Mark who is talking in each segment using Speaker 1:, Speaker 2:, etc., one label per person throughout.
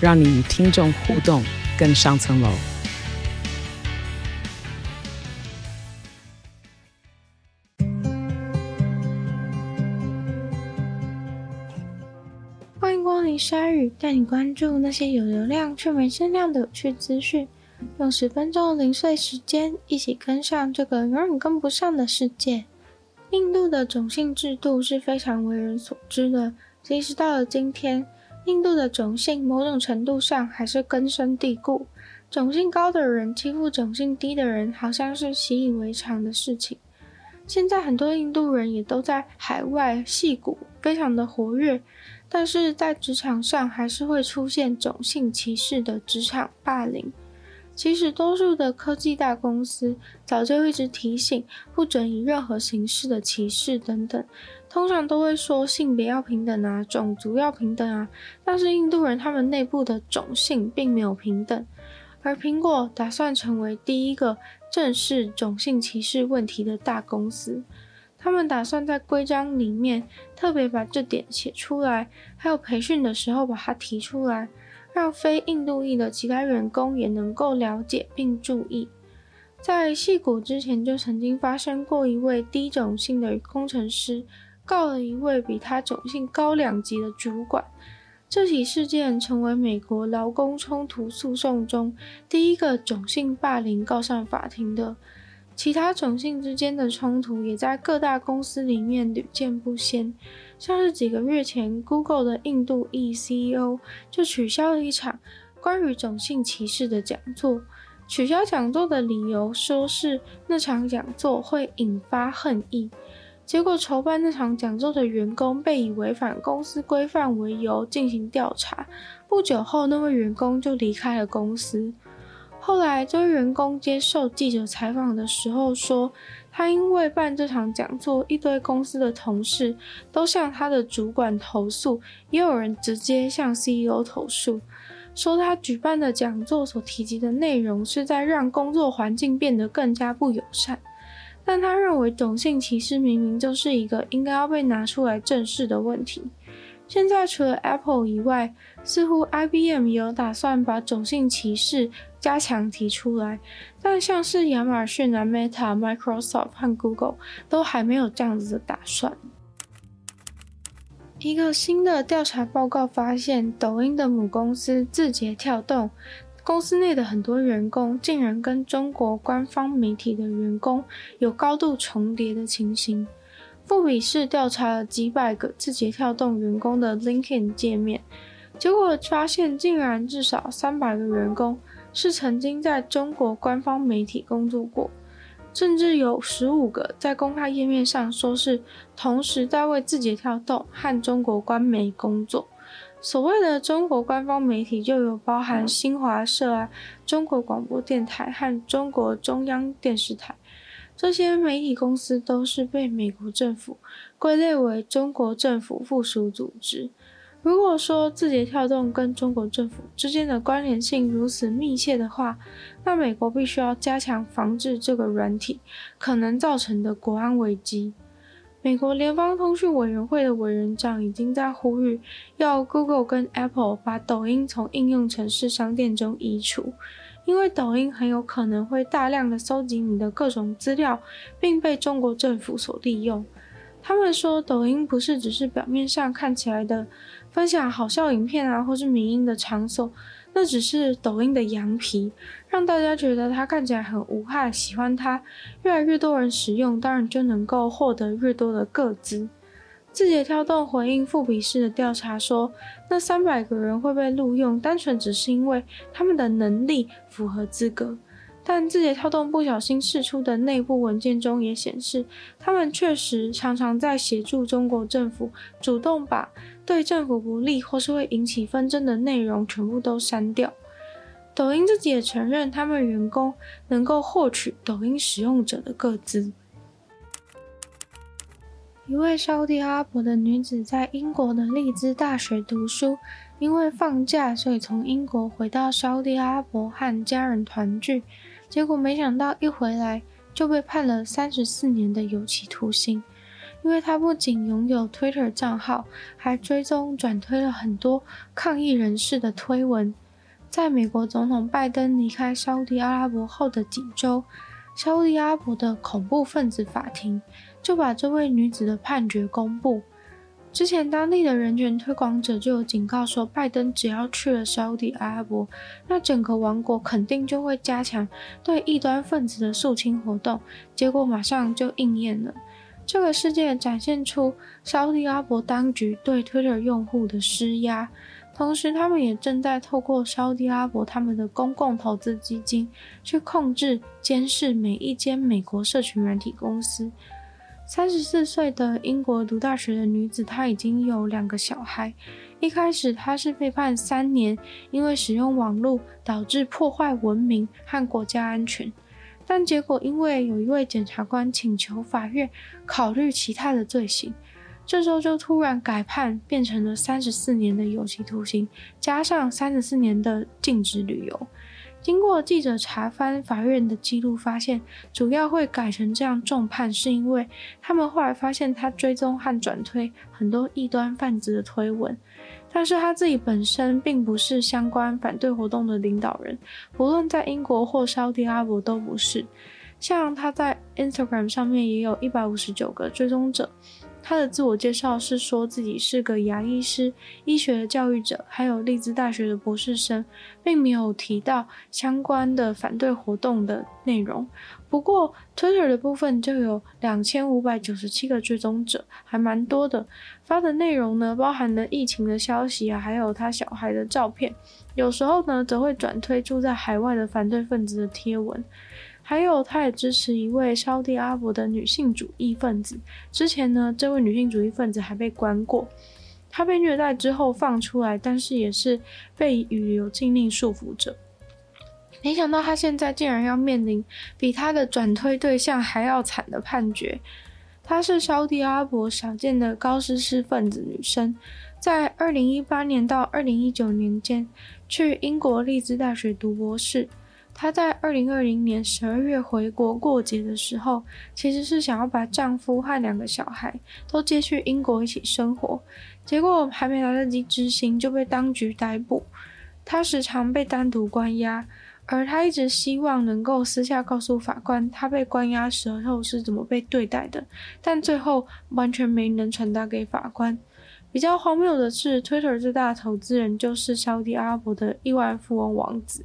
Speaker 1: 让你与听众互动更上层楼。
Speaker 2: 欢迎光临鲨鱼带你关注那些有流量却没声量的有趣资讯，用十分钟零碎时间，一起跟上这个永远跟不上的世界。印度的种姓制度是非常为人所知的，即使到了今天，印度的种姓某种程度上还是根深蒂固。种姓高的人欺负种姓低的人，好像是习以为常的事情。现在很多印度人也都在海外戏骨，非常的活跃。但是在职场上，还是会出现种姓歧视的职场霸凌。其实，多数的科技大公司早就一直提醒，不准以任何形式的歧视等等。通常都会说性别要平等啊，种族要平等啊。但是印度人他们内部的种姓并没有平等。而苹果打算成为第一个正视种姓歧视问题的大公司。他们打算在规章里面特别把这点写出来，还有培训的时候把它提出来，让非印度裔的其他员工也能够了解并注意。在戏谷之前就曾经发生过一位低种姓的工程师告了一位比他种姓高两级的主管，这起事件成为美国劳工冲突诉讼中第一个种姓霸凌告上法庭的。其他种姓之间的冲突也在各大公司里面屡见不鲜，像是几个月前，Google 的印度裔 CEO 就取消了一场关于种姓歧视的讲座。取消讲座的理由说是那场讲座会引发恨意，结果筹办那场讲座的员工被以违反公司规范为由进行调查，不久后那位员工就离开了公司。后来，这位员工接受记者采访的时候说，他因为办这场讲座，一堆公司的同事都向他的主管投诉，也有人直接向 CEO 投诉，说他举办的讲座所提及的内容是在让工作环境变得更加不友善。但他认为种姓歧视明明就是一个应该要被拿出来正视的问题。现在除了 Apple 以外，似乎 IBM 有打算把种姓歧视加强提出来，但像是亚马逊、啊、Meta、Microsoft 和 Google 都还没有这样子的打算。一个新的调查报告发现，抖音的母公司字节跳动，公司内的很多员工竟然跟中国官方媒体的员工有高度重叠的情形。富比士调查了几百个字节跳动员工的 LinkedIn 界面，结果发现竟然至少三百个员工是曾经在中国官方媒体工作过，甚至有十五个在公开页面上说是同时在为字节跳动和中国官媒工作。所谓的中国官方媒体就有包含新华社啊、中国广播电台和中国中央电视台。这些媒体公司都是被美国政府归类为中国政府附属组织。如果说字节跳动跟中国政府之间的关联性如此密切的话，那美国必须要加强防治这个软体可能造成的国安危机。美国联邦通讯委员会的委员长已经在呼吁，要 Google 跟 Apple 把抖音从应用程式商店中移除。因为抖音很有可能会大量的搜集你的各种资料，并被中国政府所利用。他们说，抖音不是只是表面上看起来的分享好笑影片啊，或是迷音的场所，那只是抖音的羊皮，让大家觉得它看起来很无害，喜欢它。越来越多人使用，当然就能够获得越多的个资。字节跳动回应富比士的调查说，那三百个人会被录用，单纯只是因为他们的能力符合资格。但字节跳动不小心释出的内部文件中也显示，他们确实常常在协助中国政府主动把对政府不利或是会引起纷争的内容全部都删掉。抖音自己也承认，他们员工能够获取抖音使用者的个资。一位沙乌地阿拉伯的女子在英国的利兹大学读书，因为放假，所以从英国回到沙乌地阿拉伯和家人团聚。结果没想到一回来就被判了三十四年的有期徒刑，因为她不仅拥有 Twitter 账号，还追踪转推了很多抗议人士的推文。在美国总统拜登离开沙乌地阿拉伯后的几周，沙乌地阿拉伯的恐怖分子法庭就把这位女子的判决公布。之前，当地的人权推广者就有警告说，拜登只要去了沙乌地阿拉伯，那整个王国肯定就会加强对异端分子的肃清活动。结果马上就应验了。这个事件展现出沙乌地阿拉伯当局对 Twitter 用户的施压，同时他们也正在透过沙乌地阿拉伯他们的公共投资基金去控制、监视每一间美国社群软体公司。三十四岁的英国读大学的女子，她已经有两个小孩。一开始她是被判三年，因为使用网络导致破坏文明和国家安全。但结果因为有一位检察官请求法院考虑其他的罪行，这时候就突然改判，变成了三十四年的有期徒刑，加上三十四年的禁止旅游。经过记者查翻法院的记录，发现主要会改成这样重判，是因为他们后来发现他追踪和转推很多异端分子的推文，但是他自己本身并不是相关反对活动的领导人，不论在英国或沙特阿拉伯都不是。像他在 Instagram 上面也有一百五十九个追踪者。他的自我介绍是说自己是个牙医师、医学的教育者，还有利兹大学的博士生，并没有提到相关的反对活动的内容。不过，Twitter 的部分就有两千五百九十七个追踪者，还蛮多的。发的内容呢，包含了疫情的消息啊，还有他小孩的照片。有时候呢，则会转推住在海外的反对分子的贴文。还有，他也支持一位沙地阿伯的女性主义分子。之前呢，这位女性主义分子还被关过。她被虐待之后放出来，但是也是被旅游禁令束缚着。没想到她现在竟然要面临比她的转推对象还要惨的判决。她是沙地阿伯少见的高知识分子女生，在二零一八年到二零一九年间，去英国利兹大学读博士。她在二零二零年十二月回国过节的时候，其实是想要把丈夫和两个小孩都接去英国一起生活，结果还没来得及执行就被当局逮捕。她时常被单独关押，而她一直希望能够私下告诉法官她被关押时候是怎么被对待的，但最后完全没能传达给法官。比较荒谬的是，Twitter 最大的投资人就是沙乌地阿拉伯的亿万富翁王子。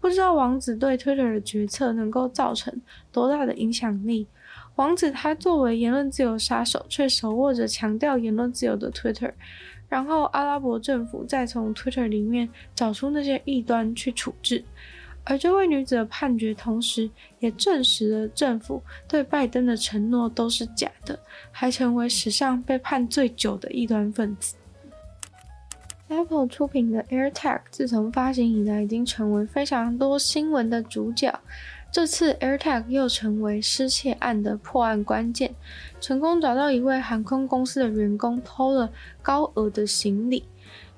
Speaker 2: 不知道王子对 Twitter 的决策能够造成多大的影响力？王子他作为言论自由杀手，却手握着强调言论自由的 Twitter，然后阿拉伯政府再从 Twitter 里面找出那些异端去处置。而这位女子的判决，同时也证实了政府对拜登的承诺都是假的，还成为史上被判最久的异端分子。Apple 出品的 AirTag 自从发行以来，已经成为非常多新闻的主角。这次 AirTag 又成为失窃案的破案关键，成功找到一位航空公司的员工偷了高额的行李。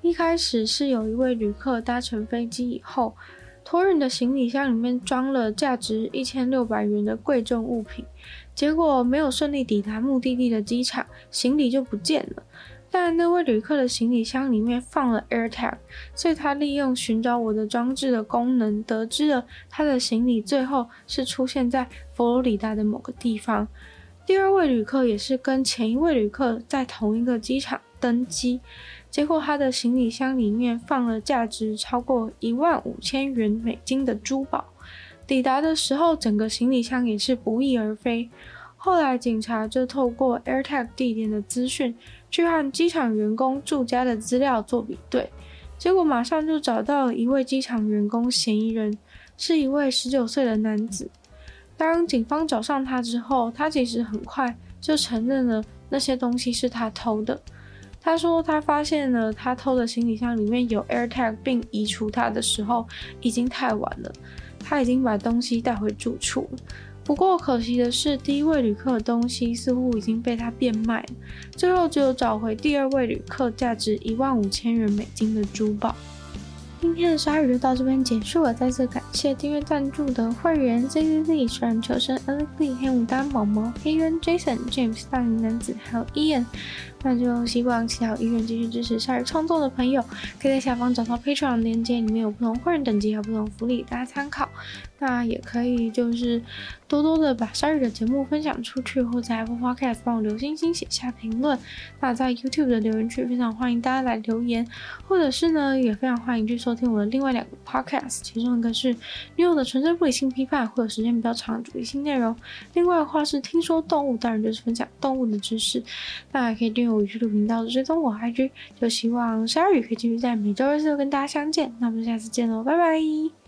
Speaker 2: 一开始是有一位旅客搭乘飞机以后，托运的行李箱里面装了价值一千六百元的贵重物品，结果没有顺利抵达目的地的机场，行李就不见了。但那位旅客的行李箱里面放了 AirTag，所以他利用寻找我的装置的功能，得知了他的行李最后是出现在佛罗里达的某个地方。第二位旅客也是跟前一位旅客在同一个机场登机，结果他的行李箱里面放了价值超过一万五千元美金的珠宝。抵达的时候，整个行李箱也是不翼而飞。后来警察就透过 AirTag 地点的资讯，去和机场员工住家的资料做比对，结果马上就找到了一位机场员工嫌疑人，是一位十九岁的男子。当警方找上他之后，他其实很快就承认了那些东西是他偷的。他说他发现了他偷的行李箱里面有 AirTag，并移除它的时候已经太晚了，他已经把东西带回住处了。不过可惜的是，第一位旅客的东西似乎已经被他变卖，最后只有找回第二位旅客价值一万五千元美金的珠宝。今天的鲨鱼就到这边结束了，再次感谢订阅赞助的会员 Z Z Z、水人求生、Alex、黑牡丹、毛毛、黑渊、Jason、James、大龄男子，还有 Ian。那就希望其他有意愿继续支持鲨鱼创作的朋友，可以在下方找到 Patreon 链接，里面有不同会员等级和不同福利，大家参考。那也可以就是多多的把鲨鱼的节目分享出去，或在 Apple Podcast 帮我留星星、写下评论。那在 YouTube 的留言区非常欢迎大家来留言，或者是呢也非常欢迎去收听我的另外两个 Podcast，其中一个是女友的纯粹不理性批判，会有时间比较长的主题性内容；另外的话是听说动物，当然就是分享动物的知识。大家可以订阅。我鱼的频道追踪我 IG，就希望鲨鱼可以继续在每周二四跟大家相见。那我们下次见喽，拜拜。